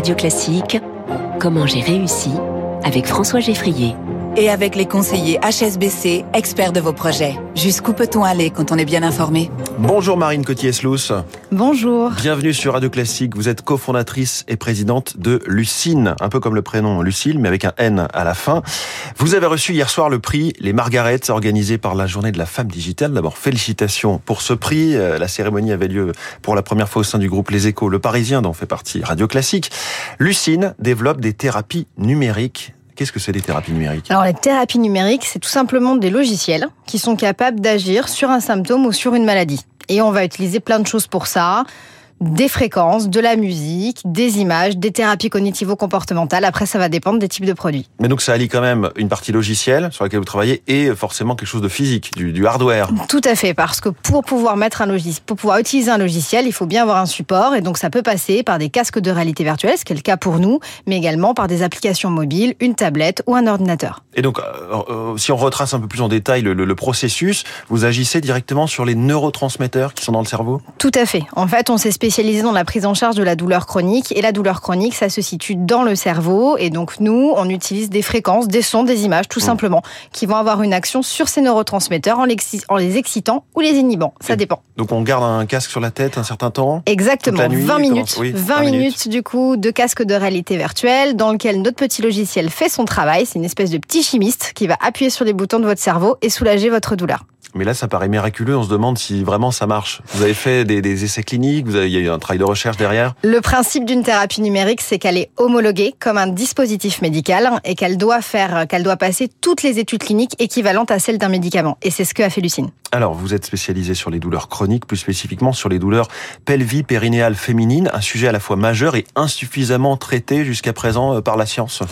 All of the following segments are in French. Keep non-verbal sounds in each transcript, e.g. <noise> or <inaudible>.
Radio Classique, Comment j'ai réussi avec François Geffrier et avec les conseillers HSBC, experts de vos projets. Jusqu'où peut-on aller quand on est bien informé? Bonjour Marine Cotier-Slous. Bonjour. Bienvenue sur Radio Classique. Vous êtes cofondatrice et présidente de Lucine, un peu comme le prénom Lucille, mais avec un N à la fin. Vous avez reçu hier soir le prix Les Margarettes, organisé par la Journée de la Femme Digitale. D'abord, félicitations pour ce prix. Euh, la cérémonie avait lieu pour la première fois au sein du groupe Les Échos, le Parisien, dont fait partie Radio Classique. Lucine développe des thérapies numériques Qu'est-ce que c'est des thérapies numériques? Alors les thérapies numériques, c'est tout simplement des logiciels qui sont capables d'agir sur un symptôme ou sur une maladie. Et on va utiliser plein de choses pour ça des fréquences, de la musique, des images, des thérapies cognitivo-comportementales. Après, ça va dépendre des types de produits. Mais donc, ça allie quand même une partie logicielle sur laquelle vous travaillez et forcément quelque chose de physique, du, hardware. Tout à fait, parce que pour pouvoir mettre un logiciel, pour pouvoir utiliser un logiciel, il faut bien avoir un support et donc ça peut passer par des casques de réalité virtuelle, ce qui est le cas pour nous, mais également par des applications mobiles, une tablette ou un ordinateur. Et donc, euh, euh, si on retrace un peu plus en détail le, le processus, vous agissez directement sur les neurotransmetteurs qui sont dans le cerveau? Tout à fait. En fait, on s'est spécialisé dans la prise en charge de la douleur chronique. Et la douleur chronique, ça se situe dans le cerveau. Et donc, nous, on utilise des fréquences, des sons, des images, tout mmh. simplement, qui vont avoir une action sur ces neurotransmetteurs en, les excitant ou les inhibant. Ça dépend. Donc, on garde un casque sur la tête un certain temps? Exactement. 20 minutes. 20, minutes, du coup, de casque de réalité virtuelle dans lequel notre petit logiciel fait son travail. C'est une espèce de petit chimiste qui va appuyer sur les boutons de votre cerveau et soulager votre douleur. Mais là, ça paraît miraculeux. On se demande si vraiment ça marche. Vous avez fait des, essais cliniques, vous avez, il y a eu un travail de recherche derrière. Le principe d'une thérapie numérique, c'est qu'elle est homologuée comme un dispositif médical et qu'elle doit faire, qu'elle doit passer toutes les études cliniques équivalentes à celles d'un médicament. Et c'est ce que a fait Lucine. Alors, vous êtes spécialisé sur les douleurs chroniques, plus spécifiquement sur les douleurs pelvis-périnéales féminines, un sujet à la fois majeur et insuffisamment traité jusqu'à présent euh, par la science.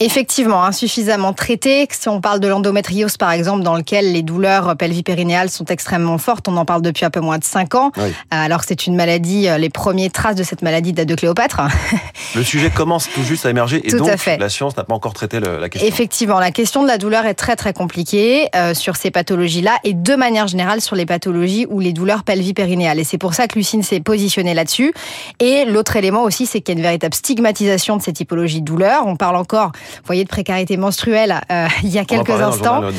Effectivement, insuffisamment traité. Si on parle de l'endométriose, par exemple, dans lequel les douleurs pelvipérinéales sont extrêmement fortes, on en parle depuis un peu moins de 5 ans, euh, alors que c'est une maladie, euh, les premières traces de cette maladie datent de Cléopâtre. <laughs> Le sujet commence tout juste à émerger et donc la science n'a pas encore traité la question. Effectivement, la question de la douleur est très très compliquée euh, sur ces pathologies-là et de manière générale sur les pathologies ou les douleurs pelvipérinéales. Et c'est pour ça que Lucine s'est positionnée là-dessus. Et l'autre élément aussi, c'est qu'il y a une véritable stigmatisation de ces typologies de douleurs. On parle encore vous voyez, de précarité menstruelle euh, <laughs> il y a quelques instants. Euh,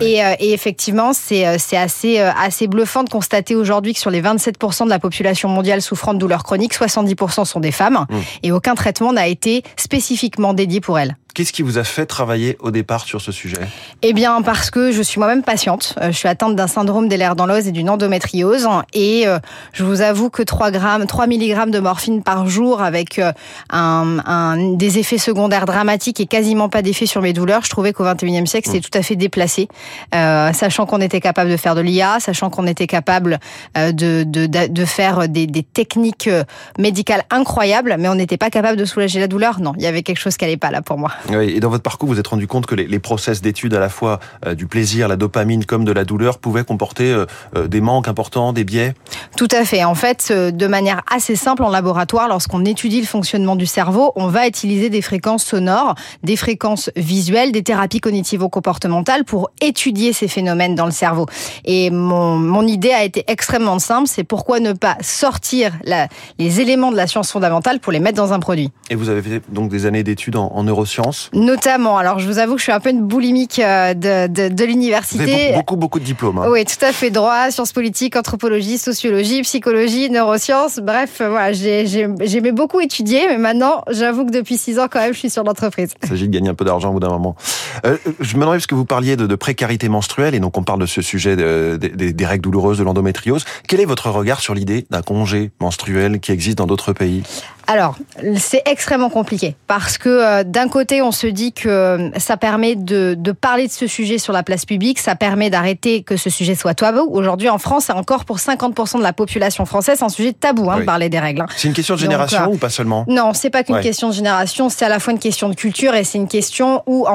et, et, effectivement, c'est assez, assez bluffant de constater aujourd'hui que sur les 27% de la population mondiale souffrant de douleurs chroniques, 70% sont des femmes mmh. et aucun traitement n'a été spécifiquement dédié pour elles. Qu'est-ce qui vous a fait travailler au départ sur ce sujet? Eh bien, parce que je suis moi-même patiente. Euh, je suis atteinte d'un syndrome des lèvres dans l'os et d'une endométriose. Et euh, je vous avoue que 3 grammes, 3 mg de morphine par jour avec euh, un, un, des effets secondaires dramatiques et quasiment pas d'effet sur mes douleurs, je trouvais qu'au 21e siècle, c'était mmh. tout à fait déplacé. Euh, sachant qu'on était capable de faire de l'IA, sachant qu'on était capable de, de, de faire des, des, techniques médicales incroyables, mais on n'était pas capable de soulager la douleur. Non, il y avait quelque chose qui n'allait pas là pour moi. Oui, et dans votre parcours, vous êtes rendu compte que les, les process d'études à la fois euh, du plaisir, la dopamine, comme de la douleur, pouvaient comporter euh, euh, des manques importants, des biais? Tout à fait. En fait, de manière assez simple en laboratoire, lorsqu'on étudie le fonctionnement du cerveau, on va utiliser des fréquences sonores, des fréquences visuelles, des thérapies cognitivo-comportementales pour étudier ces phénomènes dans le cerveau. Et mon, mon idée a été extrêmement simple, c'est pourquoi ne pas sortir la, les éléments de la science fondamentale pour les mettre dans un produit. Et vous avez fait donc des années d'études en, en neurosciences Notamment. Alors, je vous avoue que je suis un peu une boulimique euh, de, de, de l'université. Beaucoup, beaucoup de diplômes. Hein. Oui, tout à fait. Droit, sciences politiques, anthropologie, sociologie, psychologie, neurosciences. Bref, voilà, j'aimais beaucoup étudier, mais maintenant, j'avoue que depuis six ans, quand même, je suis sur l'entreprise. Il s'agit de gagner un peu d'argent au bout d'un moment. Euh, je me demandais, parce que vous parliez de, de, précarité menstruelle, et donc on parle de ce sujet de, des règles douloureuses, de l'endométriose. Quel est votre regard sur l'idée d'un congé menstruel qui existe dans d'autres pays? Alors, c'est extrêmement compliqué parce que euh, d'un côté, on se dit que euh, ça permet de, de, parler de ce sujet sur la place publique, ça permet d'arrêter que ce sujet soit tabou. Aujourd'hui, en France, c'est encore pour 50% de la population française un sujet tabou hein, de parler des règles. Hein. C'est une question de génération euh, ou pas seulement? Non, c'est pas qu'une question de génération, c'est à la fois une question de culture et c'est une question où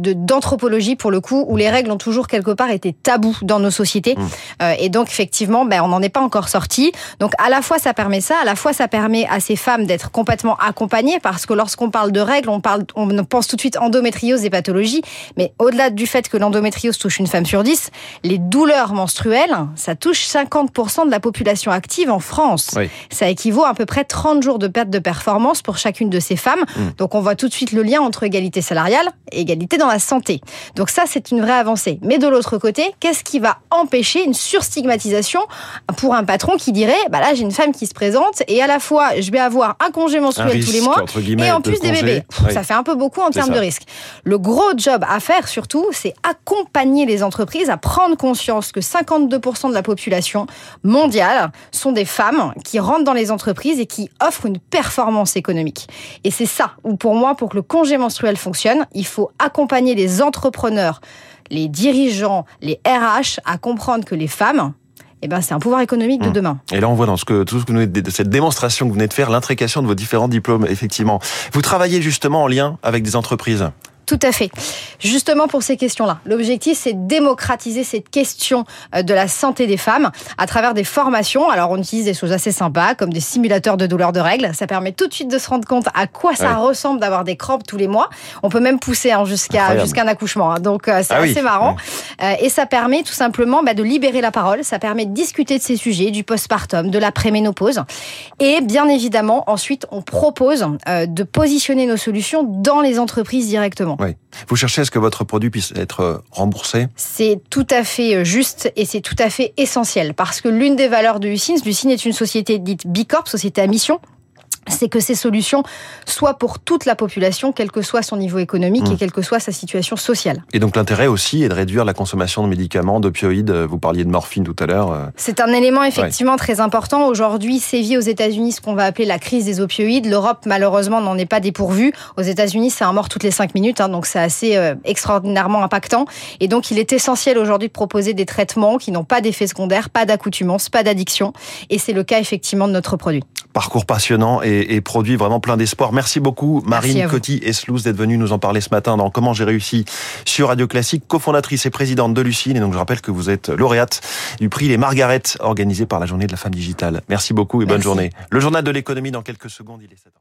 d'anthropologie pour le coup, où les règles ont toujours quelque part été tabous dans nos sociétés. Mmh. et donc effectivement, ben, on n'en est pas encore sorti. Donc à la fois ça permet ça, à la fois ça permet à ces femmes d'être complètement accompagnées parce que lorsqu'on parle de règles, on, parle, on pense tout de suite endométriose et pathologie. Mais au-delà du fait que l'endométriose touche une femme sur dix, les douleurs menstruelles, ça touche 50% de la population active en France. Ça équivaut à, à peu près 30 jours de perte de performance pour chacune de ces femmes. Mmh. Donc on voit tout de suite le lien entre égalité salariale et égalité dans la santé. Donc ça, c'est une vraie avancée. Mais de l'autre côté, qu'est-ce qui va empêcher une surstigmatisation pour un patron qui dirait, bah là, j'ai une femme qui se présente et à la fois, je vais avoir un congé menstruel tous les mois et en plus des bébés. Ça fait un peu beaucoup en termes de risque. Le gros job à faire surtout, c'est accompagner les entreprises à prendre conscience que 52% de la population mondiale sont des femmes qui rentrent dans les entreprises et qui offrent une performance économique. Et c'est ça où pour moi, pour que le congé menstruel fonctionne, il faut accompagner les entrepreneurs, les dirigeants, les RH à comprendre que les femmes, eh ben, c'est un pouvoir économique de mmh. demain. Et là, on voit dans ce que, tout ce que de cette démonstration que vous venez de faire, l'intrication de vos différents diplômes, effectivement. Vous travaillez justement en lien avec des entreprises? Tout à fait. Justement pour ces questions-là. L'objectif, c'est démocratiser cette question euh, de la santé des femmes à travers des formations. Alors, on utilise des choses assez sympas, comme des simulateurs de douleurs de règles. Ça permet tout de suite de se rendre compte à quoi ça ressemble d'avoir des crampes tous les mois. On peut même pousser hein, jusqu'à jusqu'à un accouchement. Hein. Donc, euh, c'est ah assez marrant. Euh, et ça permet tout simplement bah, de libérer la parole. Ça permet de discuter de ces sujets, du postpartum, de la préménopause. Et bien évidemment, ensuite, on propose de positionner nos solutions dans les entreprises directement. Oui. Vous cherchez à ce que votre produit puisse être euh, remboursé? C'est tout à fait euh, juste et c'est tout à fait essentiel parce que l'une des valeurs de Lucine, Lucine est une société dite Bicorp, société à mission, c'est que ces solutions soient pour toute la population, quel que soit son niveau économique et mmh. quelle que soit sa situation sociale. Et donc l'intérêt aussi est de réduire la consommation de médicaments, d'opioïdes. Vous parliez de morphine tout à l'heure. Euh. C'est un élément effectivement très important. Aujourd'hui, sévit aux États-Unis ce qu'on va appeler la crise des opioïdes. L'Europe, malheureusement, n'en est pas dépourvue. Aux États-Unis, c'est un mort toutes les cinq minutes, hein, donc c'est assez euh, extraordinairement impactant. Et donc, il est essentiel aujourd'hui de proposer des traitements qui n'ont pas d'effets secondaires, pas d'accoutumance, pas d'addiction. Et c'est le cas effectivement de notre produit. Parcours passionnant et et, produit vraiment plein d'espoir. Merci beaucoup Marine Coty-Eslouz d'être venue nous en parler ce matin dans Comment j'ai réussi sur Radio Classique, cofondatrice et présidente de Lucine. Et donc je rappelle que vous êtes lauréate du prix Les Margaret organisé par la Journée de la Femme Digitale. Merci beaucoup et bonne journée. Le journal de l'économie dans quelques secondes, il est 7 h